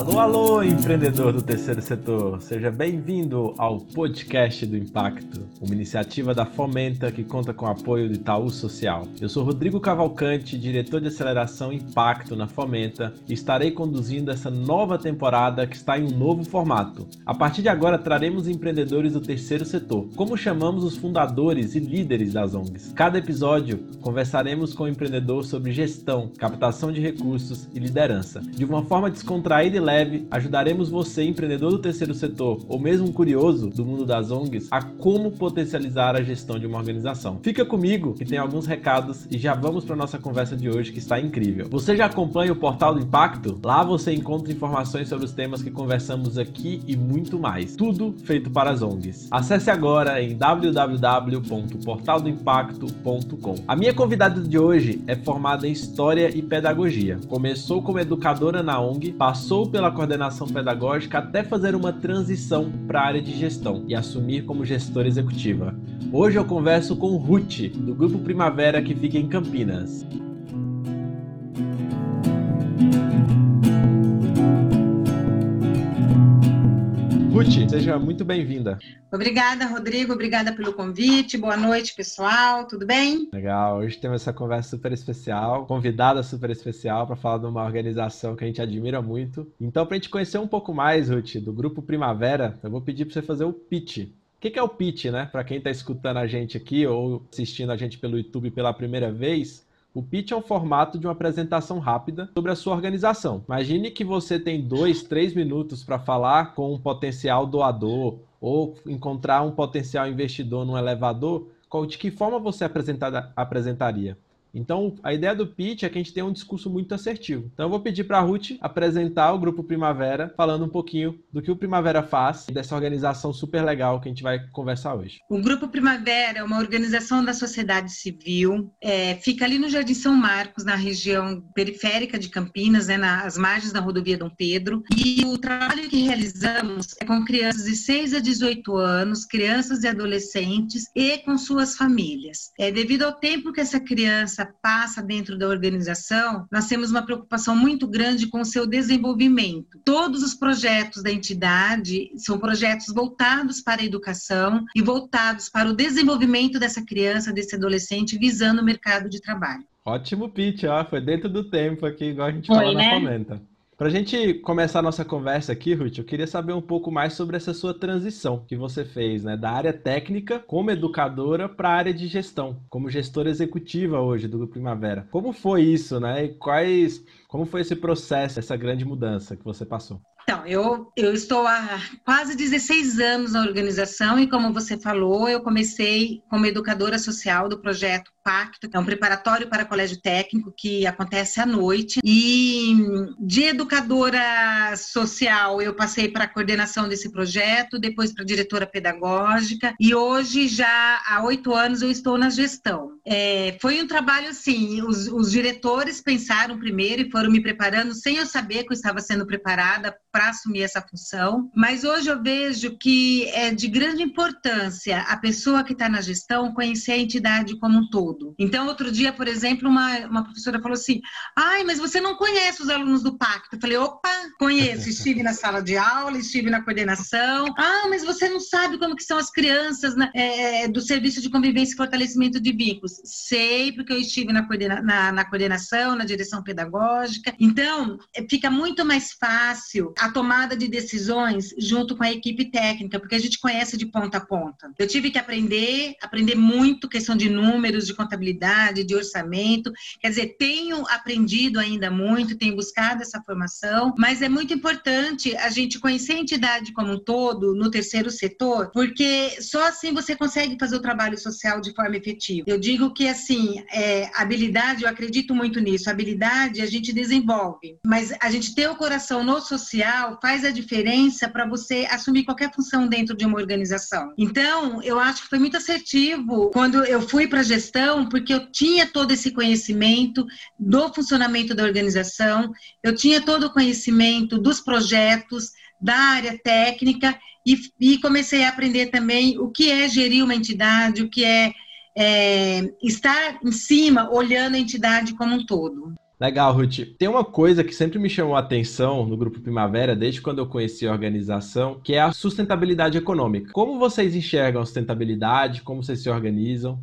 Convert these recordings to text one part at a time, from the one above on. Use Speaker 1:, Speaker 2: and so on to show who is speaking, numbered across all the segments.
Speaker 1: Alô, alô, empreendedor do terceiro setor. Seja bem-vindo ao podcast do Impacto, uma iniciativa da Fomenta que conta com o apoio do Itaú Social. Eu sou Rodrigo Cavalcante, diretor de aceleração Impacto na Fomenta, e estarei conduzindo essa nova temporada que está em um novo formato. A partir de agora traremos empreendedores do terceiro setor, como chamamos os fundadores e líderes das ONGs. Cada episódio conversaremos com o empreendedor sobre gestão, captação de recursos e liderança, de uma forma descontraída leve, ajudaremos você, empreendedor do terceiro setor ou mesmo curioso do mundo das ONGs, a como potencializar a gestão de uma organização. Fica comigo que tem alguns recados e já vamos para nossa conversa de hoje que está incrível. Você já acompanha o Portal do Impacto? Lá você encontra informações sobre os temas que conversamos aqui e muito mais. Tudo feito para as ONGs. Acesse agora em www.portaldoimpacto.com. A minha convidada de hoje é formada em História e Pedagogia. Começou como educadora na ONG, passou pela coordenação pedagógica até fazer uma transição para a área de gestão e assumir como gestora executiva. Hoje eu converso com Ruth, do Grupo Primavera que fica em Campinas. Ruth, seja muito bem-vinda.
Speaker 2: Obrigada, Rodrigo. Obrigada pelo convite. Boa noite, pessoal. Tudo bem?
Speaker 1: Legal. Hoje temos essa conversa super especial, convidada super especial para falar de uma organização que a gente admira muito. Então, para a gente conhecer um pouco mais, Ruth, do Grupo Primavera, eu vou pedir para você fazer o pitch. O que é o pitch, né? Para quem está escutando a gente aqui ou assistindo a gente pelo YouTube pela primeira vez, o pitch é um formato de uma apresentação rápida sobre a sua organização. Imagine que você tem dois, três minutos para falar com um potencial doador ou encontrar um potencial investidor num elevador. De que forma você apresentaria? Então, a ideia do pitch é que a gente tenha um discurso muito assertivo. Então, eu vou pedir para a Ruth apresentar o Grupo Primavera, falando um pouquinho do que o Primavera faz e dessa organização super legal que a gente vai conversar hoje.
Speaker 2: O Grupo Primavera é uma organização da sociedade civil, é, fica ali no Jardim São Marcos, na região periférica de Campinas, né, nas margens da rodovia Dom Pedro. E o trabalho que realizamos é com crianças de 6 a 18 anos, crianças e adolescentes e com suas famílias. É, devido ao tempo que essa criança passa dentro da organização, nós temos uma preocupação muito grande com o seu desenvolvimento. Todos os projetos da entidade são projetos voltados para a educação e voltados para o desenvolvimento dessa criança, desse adolescente, visando o mercado de trabalho.
Speaker 1: Ótimo pitch, ó. foi dentro do tempo aqui, igual a gente Foi, fala né? na comenta. Para a gente começar a nossa conversa aqui, Ruth, eu queria saber um pouco mais sobre essa sua transição que você fez, né, da área técnica como educadora para a área de gestão, como gestora executiva hoje do Primavera. Como foi isso, né? E quais, como foi esse processo, essa grande mudança que você passou?
Speaker 2: Então, eu, eu estou há quase 16 anos na organização e, como você falou, eu comecei como educadora social do projeto Pacto, é um preparatório para colégio técnico que acontece à noite. E de educadora social, eu passei para a coordenação desse projeto, depois para diretora pedagógica, e hoje, já há oito anos, eu estou na gestão. É, foi um trabalho assim: os, os diretores pensaram primeiro e foram me preparando sem eu saber que eu estava sendo preparada para assumir essa função, mas hoje eu vejo que é de grande importância a pessoa que está na gestão conhecer a entidade como um todo. Então, outro dia, por exemplo, uma, uma professora falou assim: ai, mas você não conhece os alunos do pacto? Eu falei: opa, conheço, estive na sala de aula, estive na coordenação. Ah, mas você não sabe como que são as crianças né, é, do Serviço de Convivência e Fortalecimento de Vínculos. Sei, porque eu estive na, coordena na, na coordenação, na direção pedagógica. Então, é, fica muito mais fácil a tomada de decisões junto com a equipe técnica, porque a gente conhece de ponta a ponta. Eu tive que aprender, aprender muito questão de números, de contabilidade, de orçamento. Quer dizer, tenho aprendido ainda muito, tenho buscado essa formação, mas é muito importante a gente conhecer a entidade como um todo no terceiro setor, porque só assim você consegue fazer o trabalho social de forma efetiva. Eu digo que assim, é, habilidade, eu acredito muito nisso. Habilidade a gente desenvolve, mas a gente ter o coração no social faz a diferença para você assumir qualquer função dentro de uma organização. Então, eu acho que foi muito assertivo quando eu fui para a gestão, porque eu tinha todo esse conhecimento do funcionamento da organização, eu tinha todo o conhecimento dos projetos, da área técnica e, e comecei a aprender também o que é gerir uma entidade, o que é, é estar em cima, olhando a entidade como um todo.
Speaker 1: Legal, Ruth. Tem uma coisa que sempre me chamou a atenção no Grupo Primavera, desde quando eu conheci a organização, que é a sustentabilidade econômica. Como vocês enxergam a sustentabilidade? Como vocês se organizam?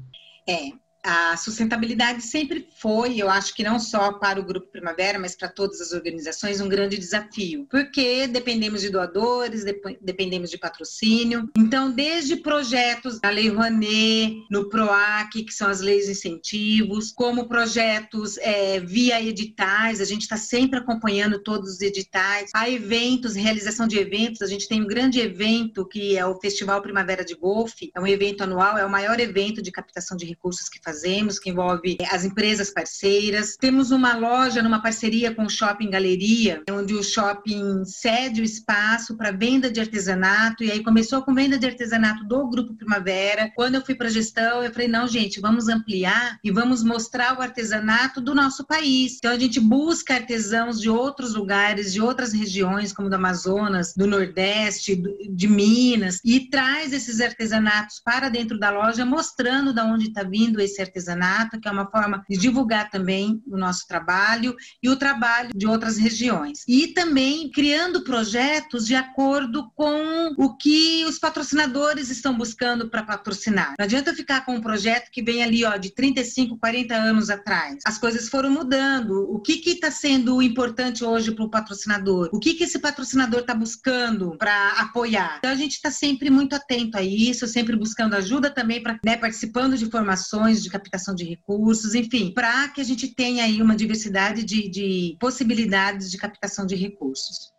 Speaker 2: É, a sustentabilidade sempre foi, eu acho que não só para o Grupo Primavera, mas para todas as organizações, um grande desafio, porque dependemos de doadores, dependemos de patrocínio. Então, desde projetos da Lei Rouanet, no PROAC, que são as leis de incentivos, como projetos é, via editais, a gente está sempre acompanhando todos os editais, a eventos, realização de eventos, a gente tem um grande evento que é o Festival Primavera de Golfe, é um evento anual, é o maior evento de captação de recursos que fazemos fazemos, que envolve as empresas parceiras. Temos uma loja numa parceria com o Shopping Galeria, onde o shopping cede o espaço para venda de artesanato, e aí começou com venda de artesanato do Grupo Primavera. Quando eu fui para a gestão, eu falei: não, gente, vamos ampliar e vamos mostrar o artesanato do nosso país. Então a gente busca artesãos de outros lugares, de outras regiões, como do Amazonas, do Nordeste, de Minas, e traz esses artesanatos para dentro da loja, mostrando de onde está vindo esse artesanato, que é uma forma de divulgar também o nosso trabalho e o trabalho de outras regiões. E também criando projetos de acordo com o que os patrocinadores estão buscando para patrocinar. Não adianta ficar com um projeto que vem ali ó, de 35, 40 anos atrás. As coisas foram mudando. O que está sendo importante hoje para o patrocinador? O que, que esse patrocinador está buscando para apoiar? Então a gente está sempre muito atento a isso, sempre buscando ajuda também para né, participando de formações, de captação de recursos, enfim, para que a gente tenha aí uma diversidade de, de possibilidades de captação de recursos.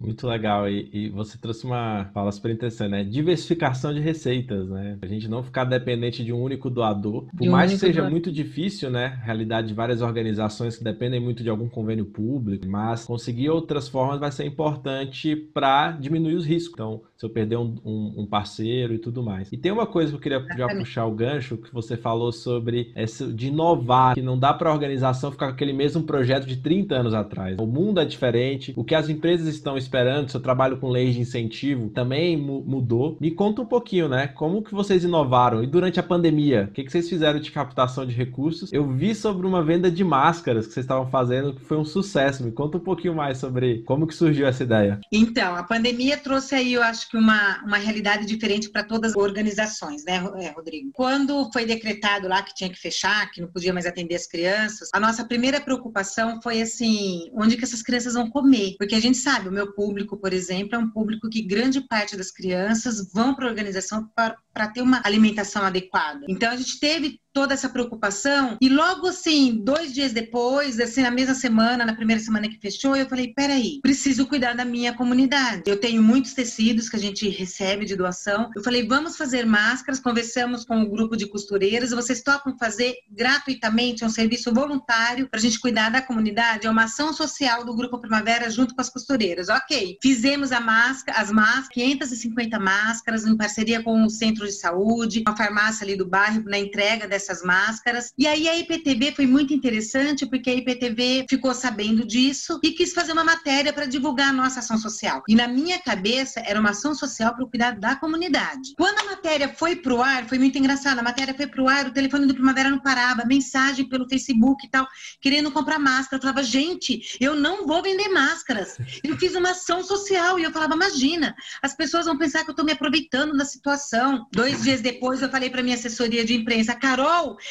Speaker 1: Muito legal. E, e, você trouxe uma fala super interessante, né? Diversificação de receitas, né? A gente não ficar dependente de um único doador. Por mais que seja doador. muito difícil, né? Realidade de várias organizações que dependem muito de algum convênio público, mas conseguir outras formas vai ser importante para diminuir os riscos. Então, se eu perder um, um, um, parceiro e tudo mais. E tem uma coisa que eu queria já puxar o gancho, que você falou sobre essa, de inovar, que não dá para a organização ficar com aquele mesmo projeto de 30 anos atrás. O mundo é diferente, o que as empresas estão esperando, seu trabalho com leis de incentivo também mudou. Me conta um pouquinho, né? Como que vocês inovaram? E durante a pandemia, o que, que vocês fizeram de captação de recursos? Eu vi sobre uma venda de máscaras que vocês estavam fazendo, que foi um sucesso. Me conta um pouquinho mais sobre como que surgiu essa ideia.
Speaker 2: Então, a pandemia trouxe aí, eu acho que uma, uma realidade diferente para todas as organizações, né, é, Rodrigo? Quando foi decretado lá que tinha que fechar, que não podia mais atender as crianças, a nossa primeira preocupação foi assim, onde que essas crianças vão comer? Porque a gente sabe, o meu público, por exemplo, é um público que grande parte das crianças vão para a organização para ter uma alimentação adequada. Então a gente teve toda essa preocupação e logo assim, dois dias depois, assim na mesma semana, na primeira semana que fechou, eu falei, peraí, preciso cuidar da minha comunidade. Eu tenho muitos tecidos que a gente recebe de doação. Eu falei, vamos fazer máscaras. Conversamos com o um grupo de costureiras. Vocês topam fazer gratuitamente, é um serviço voluntário para a gente cuidar da comunidade. É uma ação social do grupo Primavera junto com as costureiras. Ok, fizemos a máscara, as máscaras, 550 máscaras em parceria com o centro de saúde, uma farmácia ali do bairro na entrega dessas máscaras. E aí a IPTV foi muito interessante porque a IPTV ficou sabendo disso e quis fazer uma matéria para divulgar a nossa ação social. E na minha cabeça era uma ação social para o cuidado da comunidade. Quando a matéria foi pro ar, foi muito engraçado. A matéria foi pro ar, o telefone do Primavera não parava, mensagem pelo Facebook e tal, querendo comprar máscara. Eu falava, gente, eu não vou vender máscaras. Eu fiz uma ação social e eu falava, imagina, as pessoas vão pensar que eu estou me aproveitando da situação. Dois dias depois eu falei para minha assessoria de imprensa, Carol,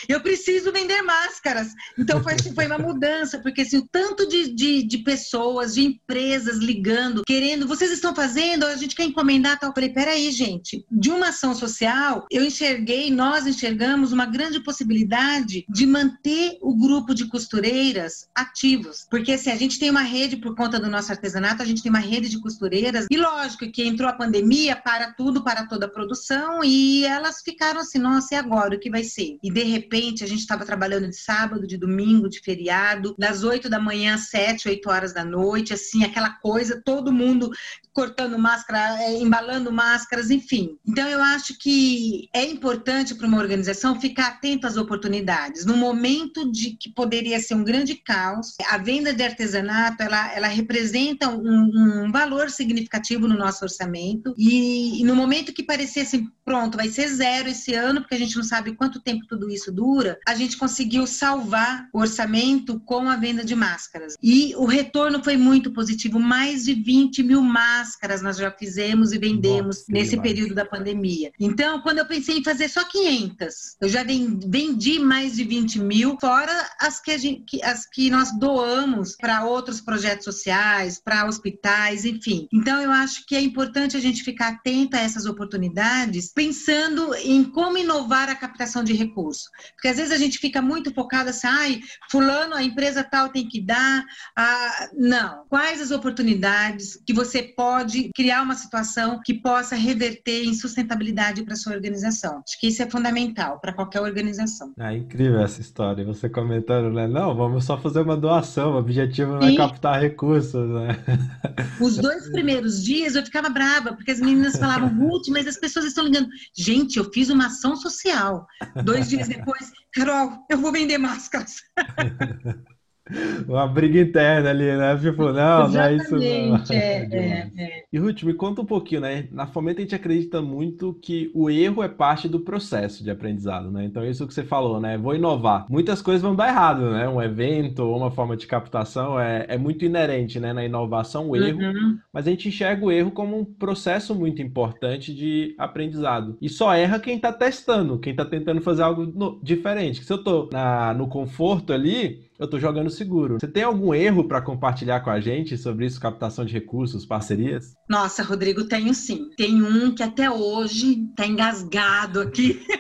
Speaker 2: eu preciso vender máscaras. Então foi, assim, foi uma mudança, porque assim, o tanto de, de, de, pessoas, de empresas ligando, querendo, vocês estão fazendo, a gente quer encomendar tal. Eu falei, peraí, gente, de uma ação social, eu enxerguei, nós enxergamos uma grande possibilidade de manter o grupo de costureiras ativos. Porque assim, a gente tem uma rede por conta do nosso artesanato, a gente tem uma rede de costureiras, e lógico que entrou a pandemia para tudo, para toda a produção, e elas ficaram assim, nossa, e agora o que vai ser? E de repente a gente estava trabalhando de sábado, de domingo, de feriado, das 8 da manhã às 7, 8 horas da noite, assim, aquela coisa, todo mundo cortando máscara, é, embalando máscaras, enfim. Então eu acho que é importante para uma organização ficar atento às oportunidades. No momento de que poderia ser um grande caos, a venda de artesanato ela, ela representa um, um valor significativo no nosso orçamento e, e no momento que parecesse pronto, vai ser zero esse ano, porque a gente não sabe quanto tempo tudo isso dura, a gente conseguiu salvar o orçamento com a venda de máscaras. E o retorno foi muito positivo. Mais de 20 mil máscaras nós já fizemos e vendemos Nossa, nesse demais. período da pandemia. Então, quando eu pensei em fazer só 500, eu já vendi mais de 20 mil, fora as que, gente, as que nós doamos para outros projetos sociais, para hospitais, enfim. Então, eu acho que é importante a gente ficar atenta a essas oportunidades, pensando em como inovar a captação de recursos. Porque às vezes a gente fica muito focado assim, ai, fulano, a empresa tal tem que dar. Ah, não. Quais as oportunidades que você pode criar uma situação que possa reverter em sustentabilidade para sua organização? Acho que isso é fundamental para qualquer organização.
Speaker 1: É incrível essa história. Você comentando, né? Não, vamos só fazer uma doação. O objetivo não é captar recursos, né?
Speaker 2: Os dois primeiros dias eu ficava brava, porque as meninas falavam, Ruth, mas as pessoas estão ligando. Gente, eu fiz uma ação social. Dois dias depois, Carol, eu vou vender máscaras.
Speaker 1: Uma briga interna ali, né? Tipo, não, não é isso não. É, é, é. E Ruth, me conta um pouquinho, né? Na Fomenta a gente acredita muito que o erro é parte do processo de aprendizado, né? Então, isso que você falou, né? Vou inovar. Muitas coisas vão dar errado, né? Um evento ou uma forma de captação é, é muito inerente, né? Na inovação, o erro. Uhum. Mas a gente enxerga o erro como um processo muito importante de aprendizado. E só erra quem está testando, quem está tentando fazer algo no, diferente. Se eu estou no conforto ali, eu estou jogando seguro. Você tem algum erro para compartilhar com a gente sobre isso, captação de recursos, parcerias?
Speaker 2: Nossa, Rodrigo, tenho sim. Tem um que até hoje está engasgado aqui.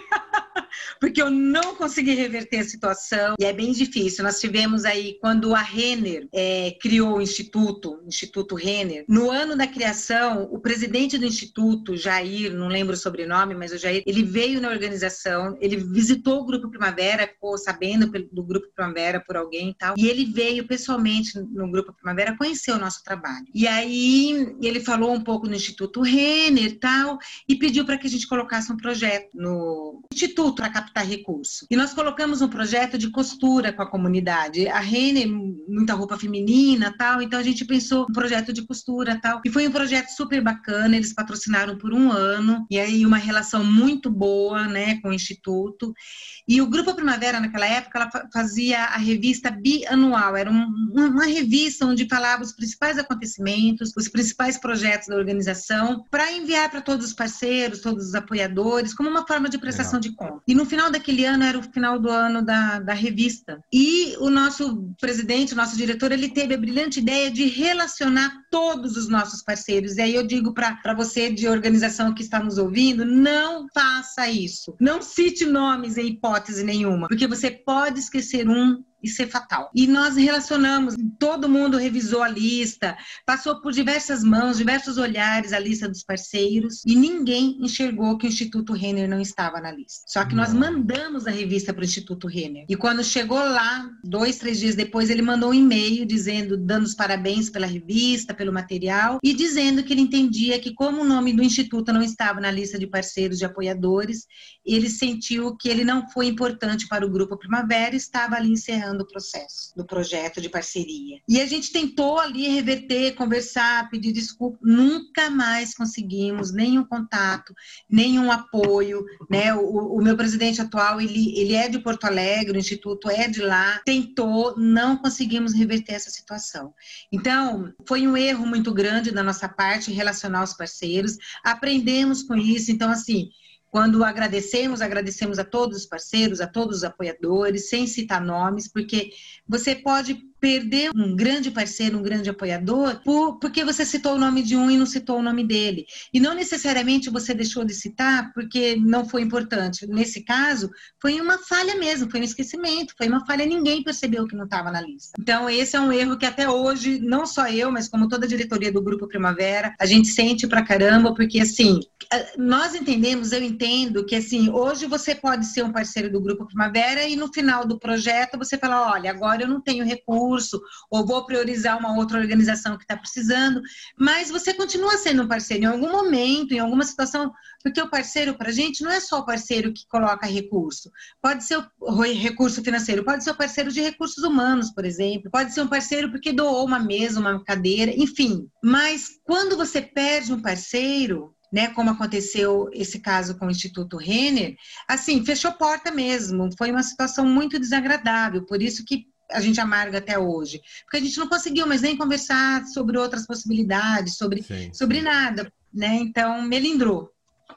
Speaker 2: porque eu não consegui reverter a situação e é bem difícil. Nós tivemos aí, quando a Renner é, criou o Instituto, Instituto Renner, no ano da criação, o presidente do Instituto, Jair, não lembro o sobrenome, mas o Jair, ele veio na organização, ele visitou o Grupo Primavera, ficou sabendo do Grupo Primavera por alguém e tal, e ele veio pessoalmente no Grupo Primavera conhecer o nosso trabalho. E aí ele falou um pouco no Instituto Renner e tal, e pediu para que a gente colocasse um projeto no Instituto para captar recurso. E nós colocamos um projeto de costura com a comunidade. A Rene, muita roupa feminina, tal, então a gente pensou um projeto de costura, tal. E foi um projeto super bacana, eles patrocinaram por um ano, e aí uma relação muito boa, né, com o instituto. E o Grupo Primavera, naquela época, ela fazia a revista bianual, era um, uma revista onde falava os principais acontecimentos, os principais projetos da organização, para enviar para todos os parceiros, todos os apoiadores, como uma forma de prestação Legal. de conta. E no final daquele ano era o final do ano da, da revista. E o nosso presidente, o nosso diretor, ele teve a brilhante ideia de relacionar todos os nossos parceiros. E aí eu digo para você de organização que está nos ouvindo, não faça isso. Não cite nomes em hipótese nenhuma, porque você pode esquecer um e ser fatal. E nós relacionamos, todo mundo revisou a lista, passou por diversas mãos, diversos olhares a lista dos parceiros e ninguém enxergou que o Instituto Renner não estava na lista. Só que nós mandamos a revista para o Instituto Renner. E quando chegou lá, dois, três dias depois, ele mandou um e-mail dizendo, dando os parabéns pela revista, pelo material e dizendo que ele entendia que como o nome do Instituto não estava na lista de parceiros, de apoiadores, ele sentiu que ele não foi importante para o Grupo Primavera e estava ali encerrando encerrando o processo do projeto de parceria. E a gente tentou ali reverter, conversar, pedir desculpa, nunca mais conseguimos nenhum contato, nenhum apoio, né? O, o meu presidente atual, ele, ele é de Porto Alegre, o instituto é de lá, tentou, não conseguimos reverter essa situação. Então, foi um erro muito grande da nossa parte relacionar os parceiros, aprendemos com isso, então assim, quando agradecemos, agradecemos a todos os parceiros, a todos os apoiadores, sem citar nomes, porque você pode perder um grande parceiro, um grande apoiador, por, porque você citou o nome de um e não citou o nome dele. E não necessariamente você deixou de citar porque não foi importante. Nesse caso, foi uma falha mesmo, foi um esquecimento, foi uma falha, ninguém percebeu que não estava na lista. Então, esse é um erro que até hoje, não só eu, mas como toda a diretoria do Grupo Primavera, a gente sente pra caramba, porque assim, nós entendemos, eu entendo que assim, hoje você pode ser um parceiro do Grupo Primavera e no final do projeto você fala, olha, agora eu não tenho recurso recurso, ou vou priorizar uma outra organização que está precisando, mas você continua sendo um parceiro em algum momento, em alguma situação, porque o parceiro para a gente não é só o parceiro que coloca recurso, pode ser o recurso financeiro, pode ser o parceiro de recursos humanos, por exemplo, pode ser um parceiro porque doou uma mesa, uma cadeira, enfim. Mas quando você perde um parceiro, né, como aconteceu esse caso com o Instituto Renner, assim, fechou porta mesmo, foi uma situação muito desagradável, por isso que a gente amarga até hoje, porque a gente não conseguiu mais nem conversar sobre outras possibilidades, sobre, sim, sobre nada, né, então melindrou.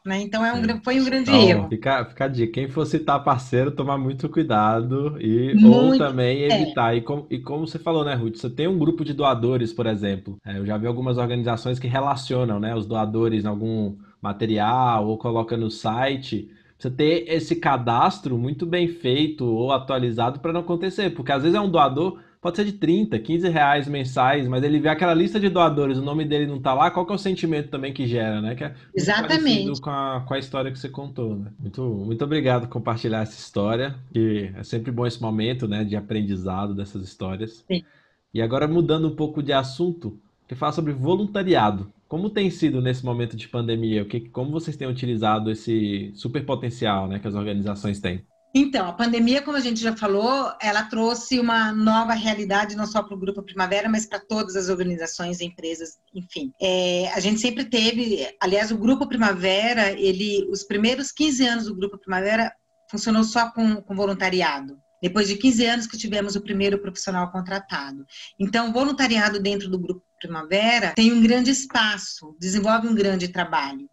Speaker 2: Né? Então é um, foi um grande então, erro.
Speaker 1: Fica, fica a dica. Quem for citar parceiro, tomar muito cuidado e muito, ou também é. evitar. É. E, com, e como você falou, né, Ruth? Você tem um grupo de doadores, por exemplo. É, eu já vi algumas organizações que relacionam né, os doadores em algum material ou coloca no site. Você ter esse cadastro muito bem feito ou atualizado para não acontecer, porque às vezes é um doador pode ser de 30, 15 reais mensais, mas ele vê aquela lista de doadores, o nome dele não tá lá, qual que é o sentimento também que gera, né? Que é
Speaker 2: Exatamente.
Speaker 1: Com a, com a história que você contou, né? Muito, muito obrigado por compartilhar essa história, que é sempre bom esse momento, né, de aprendizado dessas histórias. Sim. E agora mudando um pouco de assunto, que fala sobre voluntariado. Como tem sido nesse momento de pandemia? O que, como vocês têm utilizado esse super potencial né, que as organizações têm?
Speaker 2: Então, a pandemia, como a gente já falou, ela trouxe uma nova realidade, não só para o Grupo Primavera, mas para todas as organizações, empresas, enfim. É, a gente sempre teve, aliás, o Grupo Primavera, ele, os primeiros 15 anos do Grupo Primavera funcionou só com, com voluntariado. Depois de 15 anos que tivemos o primeiro profissional contratado. Então, voluntariado dentro do Grupo Primavera tem um grande espaço, desenvolve um grande trabalho.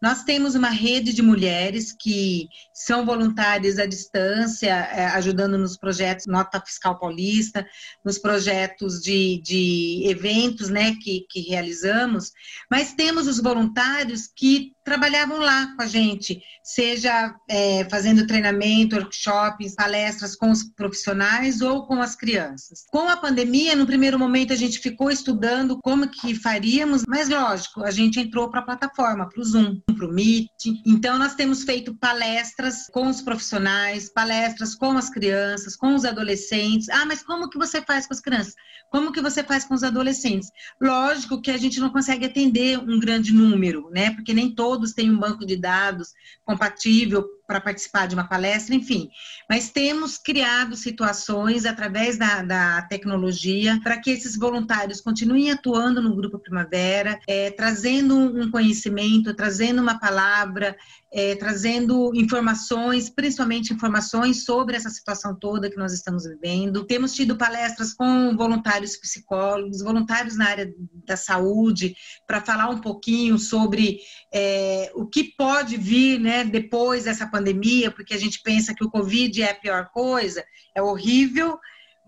Speaker 2: Nós temos uma rede de mulheres que são voluntárias à distância, é, ajudando nos projetos Nota Fiscal Paulista, nos projetos de, de eventos né, que, que realizamos, mas temos os voluntários que trabalhavam lá com a gente, seja é, fazendo treinamento, workshops, palestras com os profissionais ou com as crianças. Com a pandemia, no primeiro momento a gente ficou estudando como que faríamos, mas lógico, a gente entrou para a plataforma, para o Zoom, para o Meet. Então nós temos feito palestras com os profissionais, palestras com as crianças, com os adolescentes. Ah, mas como que você faz com as crianças? Como que você faz com os adolescentes? Lógico que a gente não consegue atender um grande número, né? Porque nem todos todos têm um banco de dados compatível para participar de uma palestra, enfim. Mas temos criado situações através da, da tecnologia para que esses voluntários continuem atuando no Grupo Primavera, é, trazendo um conhecimento, trazendo uma palavra, é, trazendo informações, principalmente informações sobre essa situação toda que nós estamos vivendo. Temos tido palestras com voluntários psicólogos, voluntários na área da saúde, para falar um pouquinho sobre é, o que pode vir né, depois dessa pandemia, porque a gente pensa que o Covid é a pior coisa, é horrível,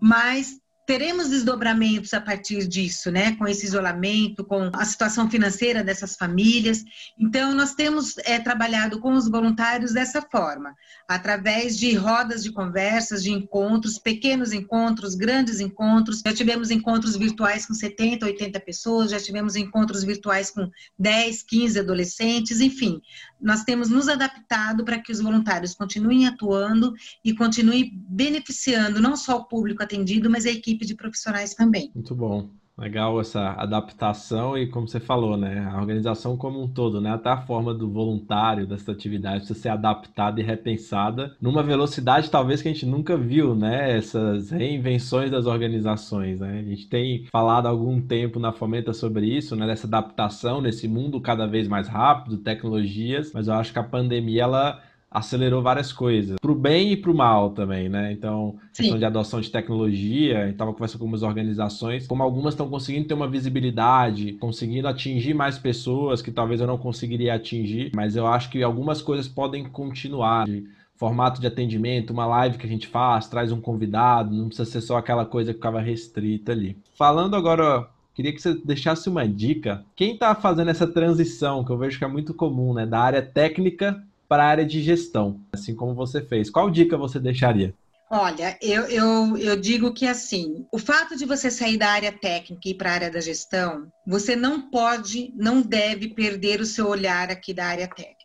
Speaker 2: mas teremos desdobramentos a partir disso, né? Com esse isolamento, com a situação financeira dessas famílias. Então, nós temos é, trabalhado com os voluntários dessa forma, através de rodas de conversas, de encontros, pequenos encontros, grandes encontros. Já tivemos encontros virtuais com 70, 80 pessoas, já tivemos encontros virtuais com 10, 15 adolescentes, enfim. Nós temos nos adaptado para que os voluntários continuem atuando e continuem beneficiando não só o público atendido, mas a equipe equipe de profissionais também.
Speaker 1: Muito bom. Legal essa adaptação e como você falou, né, a organização como um todo, né, até a forma do voluntário dessa atividade precisa ser adaptada e repensada numa velocidade talvez que a gente nunca viu, né, essas reinvenções das organizações, né, a gente tem falado há algum tempo na Fomenta sobre isso, né, dessa adaptação nesse mundo cada vez mais rápido, tecnologias, mas eu acho que a pandemia ela acelerou várias coisas, para o bem e para o mal também, né? Então, Sim. questão de adoção de tecnologia, estava conversando com algumas organizações, como algumas estão conseguindo ter uma visibilidade, conseguindo atingir mais pessoas que talvez eu não conseguiria atingir, mas eu acho que algumas coisas podem continuar. De formato de atendimento, uma live que a gente faz, traz um convidado, não precisa ser só aquela coisa que ficava restrita ali. Falando agora queria que você deixasse uma dica. Quem está fazendo essa transição, que eu vejo que é muito comum, né, da área técnica para a área de gestão, assim como você fez. Qual dica você deixaria?
Speaker 2: Olha, eu, eu, eu digo que assim, o fato de você sair da área técnica e ir para a área da gestão, você não pode, não deve perder o seu olhar aqui da área técnica.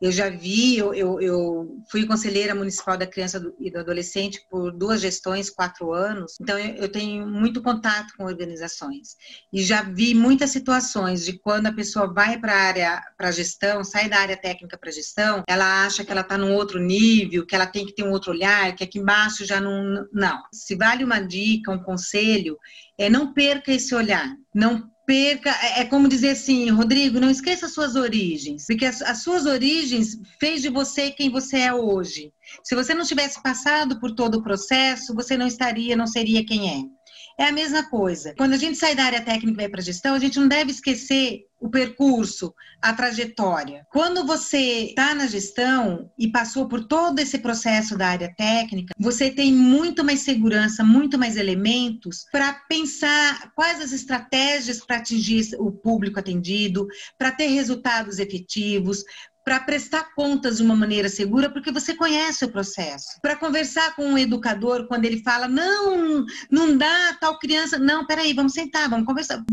Speaker 2: Eu já vi, eu, eu, eu, fui conselheira municipal da criança e do adolescente por duas gestões, quatro anos, então eu, eu tenho muito contato com organizações. E já vi muitas situações de quando a pessoa vai para a área, para gestão, sai da área técnica para gestão, ela acha que ela está num outro nível, que ela tem que ter um outro olhar, que aqui embaixo já não. Não. Se vale uma dica, um conselho, é não perca esse olhar Não perca, é, é como dizer assim, Rodrigo, não esqueça as suas origens, porque as, as, suas origens fez de você quem você é hoje. Se você não tivesse passado por todo o processo, você não estaria, não seria quem é. É a mesma coisa. Quando a gente sai da área técnica e vai para a gestão, a gente não deve esquecer o percurso, a trajetória. Quando você está na gestão e passou por todo esse processo da área técnica, você tem muito mais segurança, muito mais elementos para pensar quais as estratégias para atingir o público atendido, para ter resultados efetivos, para prestar contas de uma maneira segura, porque você conhece o processo. Para conversar com um educador quando ele fala, não, não dá tal criança. Não, peraí, vamos sentar, vamos conversar.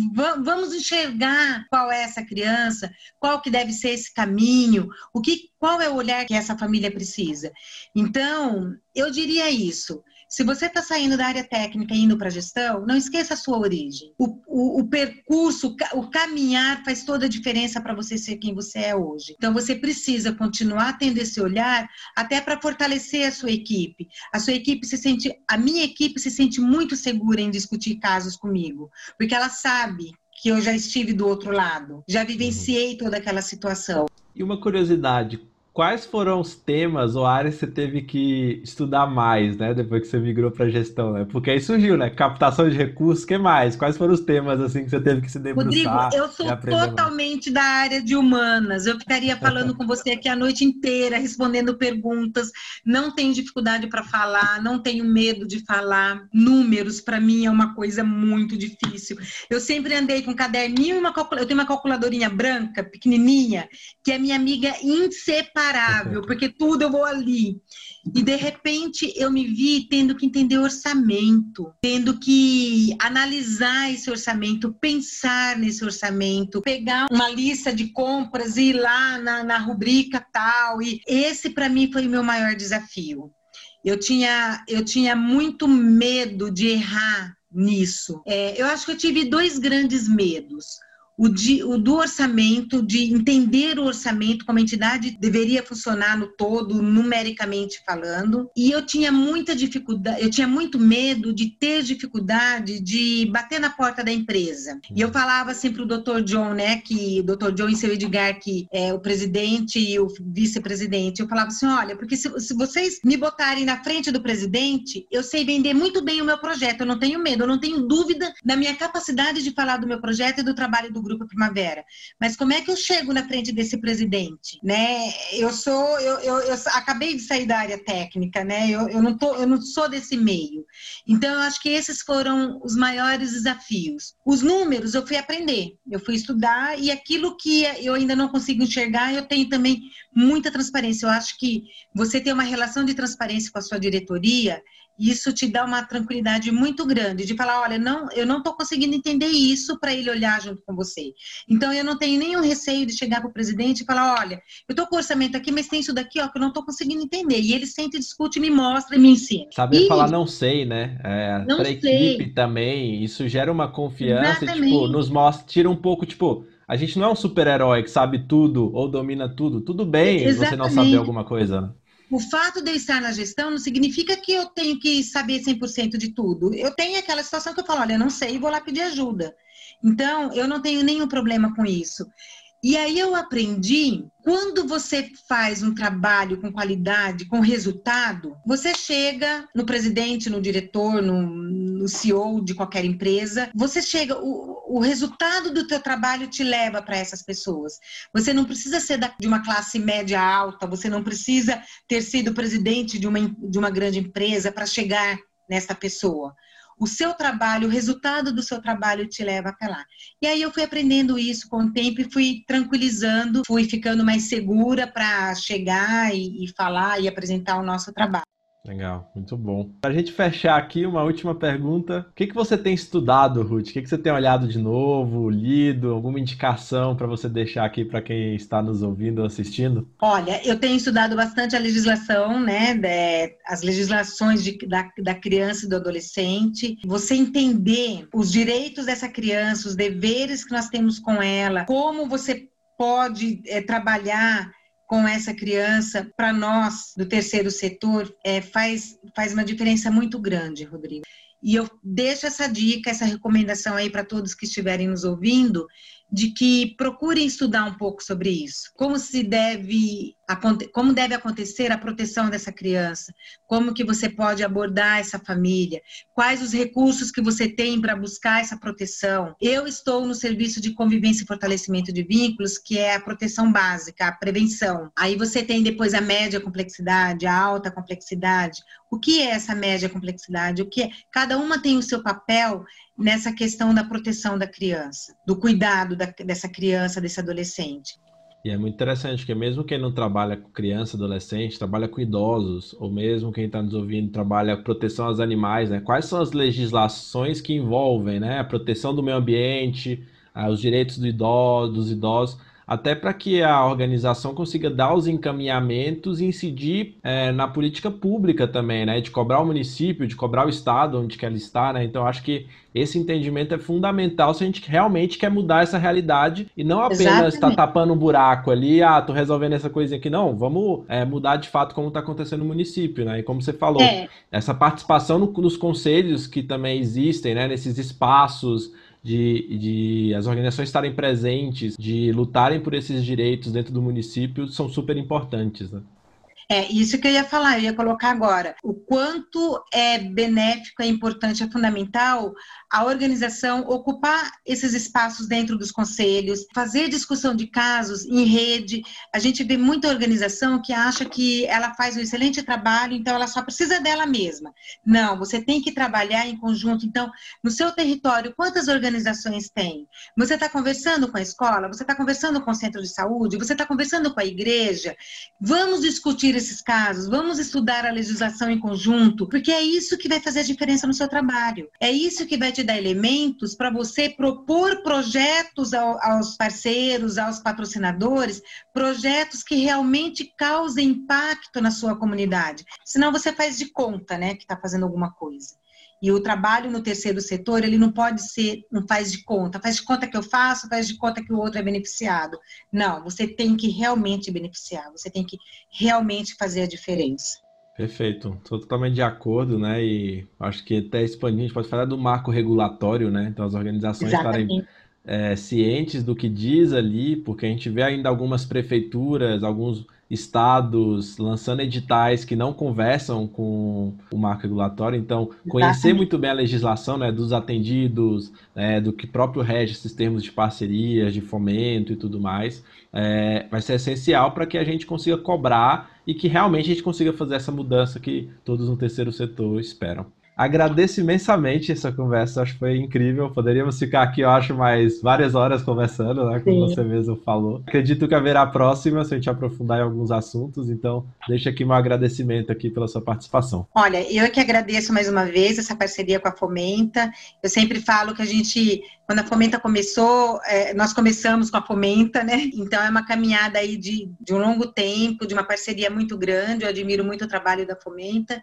Speaker 2: Vamos enxergar qual é essa criança, qual que deve ser esse caminho, o que, qual é o olhar que essa família precisa. Então, eu diria isso. Se você está saindo da área técnica e indo para a gestão, não esqueça a sua origem. O, o, o percurso, o caminhar faz toda a diferença para você ser quem você é hoje. Então, você precisa continuar tendo esse olhar até para fortalecer a sua equipe. A sua equipe se sente, a minha equipe se sente muito segura em discutir casos comigo, porque ela sabe que eu já estive do outro lado, já vivenciei toda aquela situação.
Speaker 1: E uma curiosidade, quais foram os temas ou áreas que você teve que estudar mais, né? Depois que você migrou para gestão, né? Porque aí surgiu, né? Captação de recursos, que mais? Quais foram os temas assim que você teve que se debruçar?
Speaker 2: Rodrigo, eu sou totalmente mais? da área de humanas. Eu ficaria falando com você aqui a noite inteira, respondendo perguntas. Não tenho dificuldade para falar, não tenho medo de falar. Números para mim é uma coisa muito difícil. Eu sempre andei com um caderninho e uma calculadora. Eu tenho uma calculadorinha branca, pequenininha, que é minha amiga inseparável imparável, porque tudo eu vou ali. E de repente eu me vi tendo que entender orçamento, tendo que analisar esse orçamento, pensar nesse orçamento, pegar uma lista de compras e ir lá na, na rubrica tal. E esse para mim foi o meu maior desafio. Eu tinha, eu tinha muito medo de errar nisso. É, eu acho que eu tive dois grandes medos o, de, o, do orçamento, de entender o orçamento, como a entidade deveria funcionar no todo, numericamente falando. E eu tinha muita dificuldade, eu tinha muito medo de ter dificuldade de bater na porta da empresa. E eu falava sempre para o Dr. John, né, que o Dr. John e seu Edgar, que é o presidente e o vice-presidente, eu falava assim: olha, porque se, se vocês me botarem na frente do presidente, eu sei vender muito bem o meu projeto, eu não tenho medo, eu não tenho dúvida da minha capacidade de falar do meu projeto e do trabalho do Grupo Primavera. Mas como é que eu chego na frente desse presidente? Né? Eu sou, eu, eu, eu acabei de sair da área técnica, né? Eu, eu, não tô, eu não sou desse meio. Então, eu acho que esses foram os maiores desafios. Os números eu fui aprender, eu fui estudar, e aquilo que eu ainda não consigo enxergar, eu tenho também muita transparência. Eu acho que você ter uma relação de transparência com a sua diretoria isso te dá uma tranquilidade muito grande de falar, olha, não, eu não estou conseguindo entender isso para ele olhar junto com você. Então eu não tenho nenhum receio de chegar para o presidente e falar, olha, eu estou com orçamento aqui, mas tem isso daqui, ó, que eu não estou conseguindo entender. E ele sente, discute, me mostra e me ensina.
Speaker 1: Saber e... falar não sei, né? É, para equipe também, isso gera uma confiança, Exatamente. tipo, nos mostra, tira um pouco, tipo, a gente não é um super-herói que sabe tudo ou domina tudo. Tudo bem Exatamente. você não saber alguma coisa.
Speaker 2: O fato de eu estar na gestão não significa que eu tenho que saber 100% de tudo. Eu tenho aquela situação que eu falo, olha, eu não sei, vou lá pedir ajuda. Então, eu não tenho nenhum problema com isso. E aí eu aprendi, quando você faz um trabalho com qualidade, com resultado, você chega no presidente, no diretor, no, no CEO de qualquer empresa, você chega, o, o resultado do teu trabalho te leva para essas pessoas. Você não precisa ser da, de uma classe média alta, você não precisa ter sido presidente de uma, de uma grande empresa para chegar nessa pessoa o seu trabalho, o resultado do seu trabalho te leva até lá. E aí eu fui aprendendo isso com o tempo e fui tranquilizando, fui ficando mais segura para chegar e, e falar e apresentar o nosso trabalho.
Speaker 1: Legal, muito bom. Para a gente fechar aqui, uma última pergunta. O que, que você tem estudado, Ruth? O que, que você tem olhado de novo, lido? Alguma indicação para você deixar aqui para quem está nos ouvindo ou assistindo?
Speaker 2: Olha, eu tenho estudado bastante a legislação, né? De, as legislações de, da, da criança e do adolescente. Você entender os direitos dessa criança, os deveres que nós temos com ela, como você pode é, trabalhar com essa criança, para nós do terceiro setor, é, faz, faz uma diferença muito grande, Rodrigo. E eu deixo essa dica, essa recomendação aí para todos que estiverem nos ouvindo, de que procurem estudar um pouco sobre isso. Como se deve como deve acontecer a proteção dessa criança, como que você pode abordar essa família, quais os recursos que você tem para buscar essa proteção. Eu estou no serviço de convivência e fortalecimento de vínculos, que é a proteção básica, a prevenção. Aí você tem depois a média complexidade, a alta complexidade. O que é essa média complexidade? O que é? Cada uma tem o seu papel nessa questão da proteção da criança, do cuidado da, dessa criança, desse adolescente.
Speaker 1: E é muito interessante que mesmo quem não trabalha com criança, adolescente, trabalha com idosos, ou mesmo quem está nos ouvindo trabalha proteção aos animais, né? Quais são as legislações que envolvem, né? A proteção do meio ambiente, os direitos do idoso, dos idosos até para que a organização consiga dar os encaminhamentos e incidir é, na política pública também, né? De cobrar o município, de cobrar o estado onde quer estar, né? Então, acho que esse entendimento é fundamental se a gente realmente quer mudar essa realidade e não apenas estar tá tapando um buraco ali, ah, tô resolvendo essa coisinha aqui. Não, vamos é, mudar de fato como está acontecendo no município, né? E como você falou, é. essa participação no, nos conselhos que também existem, né? Nesses espaços de, de as organizações estarem presentes, de lutarem por esses direitos dentro do município, são super importantes. Né?
Speaker 2: É isso que eu ia falar, eu ia colocar agora. O quanto é benéfico, é importante, é fundamental a organização ocupar esses espaços dentro dos conselhos, fazer discussão de casos em rede. A gente vê muita organização que acha que ela faz um excelente trabalho, então ela só precisa dela mesma. Não, você tem que trabalhar em conjunto. Então, no seu território, quantas organizações tem? Você está conversando com a escola, você está conversando com o centro de saúde, você está conversando com a igreja. Vamos discutir esses casos, vamos estudar a legislação em conjunto, porque é isso que vai fazer a diferença no seu trabalho. É isso que vai te dar elementos para você propor projetos ao, aos parceiros, aos patrocinadores, projetos que realmente causem impacto na sua comunidade. Senão você faz de conta, né, que está fazendo alguma coisa. E o trabalho no terceiro setor, ele não pode ser um faz de conta, faz de conta que eu faço, faz de conta que o outro é beneficiado. Não, você tem que realmente beneficiar, você tem que realmente fazer a diferença.
Speaker 1: Perfeito, estou totalmente de acordo, né? E acho que até expandir, a gente pode falar do marco regulatório, né? Então as organizações Exatamente. estarem é, cientes do que diz ali, porque a gente vê ainda algumas prefeituras, alguns estados lançando editais que não conversam com o marco regulatório. Então, conhecer Exatamente. muito bem a legislação né, dos atendidos, né, do que próprio rege esses termos de parcerias, de fomento e tudo mais, é, vai ser essencial para que a gente consiga cobrar e que realmente a gente consiga fazer essa mudança que todos no terceiro setor esperam. Agradeço imensamente essa conversa, acho que foi incrível. Poderíamos ficar aqui, eu acho, mais várias horas conversando, né? Como Sim. você mesmo falou. Acredito que haverá a próxima, se a gente aprofundar em alguns assuntos. Então, deixa aqui meu agradecimento aqui pela sua participação.
Speaker 2: Olha, eu que agradeço mais uma vez essa parceria com a Fomenta. Eu sempre falo que a gente, quando a Fomenta começou, é, nós começamos com a Fomenta, né? Então, é uma caminhada aí de, de um longo tempo, de uma parceria muito grande. Eu admiro muito o trabalho da Fomenta.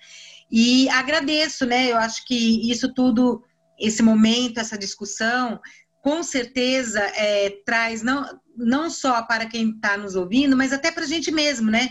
Speaker 2: E agradeço, né? Eu acho que isso tudo, esse momento, essa discussão, com certeza é, traz não, não só para quem está nos ouvindo, mas até para a gente mesmo, né?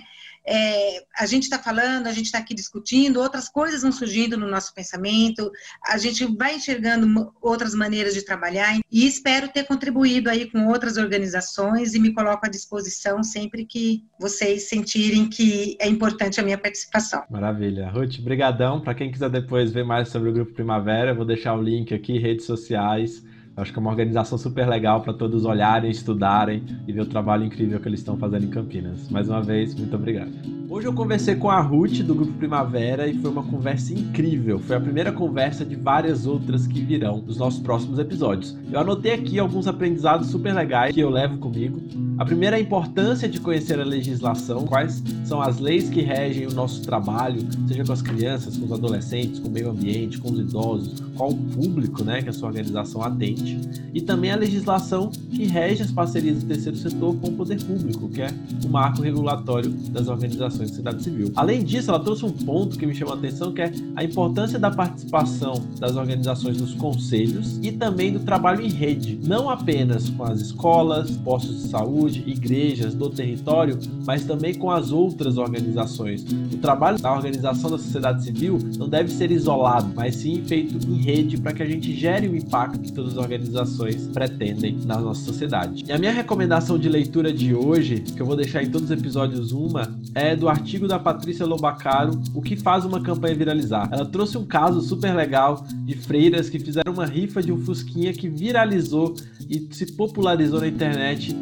Speaker 2: É, a gente está falando, a gente está aqui discutindo, outras coisas vão surgindo no nosso pensamento, a gente vai enxergando outras maneiras de trabalhar e espero ter contribuído aí com outras organizações e me coloco à disposição sempre que vocês sentirem que é importante a minha participação.
Speaker 1: Maravilha. Ruth, brigadão. Para quem quiser depois ver mais sobre o Grupo Primavera, eu vou deixar o link aqui, redes sociais, Acho que é uma organização super legal para todos olharem, estudarem e ver o trabalho incrível que eles estão fazendo em Campinas. Mais uma vez, muito obrigado. Hoje eu conversei com a Ruth do Grupo Primavera e foi uma conversa incrível. Foi a primeira conversa de várias outras que virão nos nossos próximos episódios. Eu anotei aqui alguns aprendizados super legais que eu levo comigo. A primeira é a importância de conhecer a legislação, quais são as leis que regem o nosso trabalho, seja com as crianças, com os adolescentes, com o meio ambiente, com os idosos, qual o público né, que a sua organização atende. E também a legislação que rege as parcerias do terceiro setor com o poder público, que é o marco regulatório das organizações de sociedade civil. Além disso, ela trouxe um ponto que me chamou a atenção, que é a importância da participação das organizações nos conselhos e também do trabalho em rede, não apenas com as escolas, postos de saúde, saúde, igrejas do território, mas também com as outras organizações. O trabalho da organização da sociedade civil não deve ser isolado, mas sim feito em rede para que a gente gere o impacto que todas as organizações pretendem na nossa sociedade. E a minha recomendação de leitura de hoje, que eu vou deixar em todos os episódios uma, é do artigo da Patrícia Lobacaro, O que faz uma campanha viralizar. Ela trouxe um caso super legal de freiras que fizeram uma rifa de um fusquinha que viralizou e se popularizou na internet,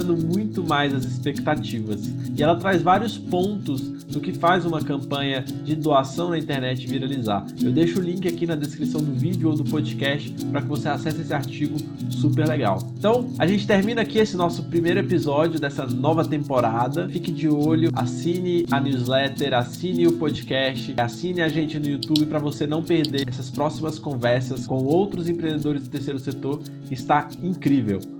Speaker 1: superando muito mais as expectativas. E ela traz vários pontos do que faz uma campanha de doação na internet viralizar. Eu deixo o link aqui na descrição do vídeo ou do podcast para que você acesse esse artigo super legal. Então, a gente termina aqui esse nosso primeiro episódio dessa nova temporada. Fique de olho, assine a newsletter, assine o podcast, assine a gente no YouTube para você não perder essas próximas conversas com outros empreendedores do terceiro setor. Está incrível.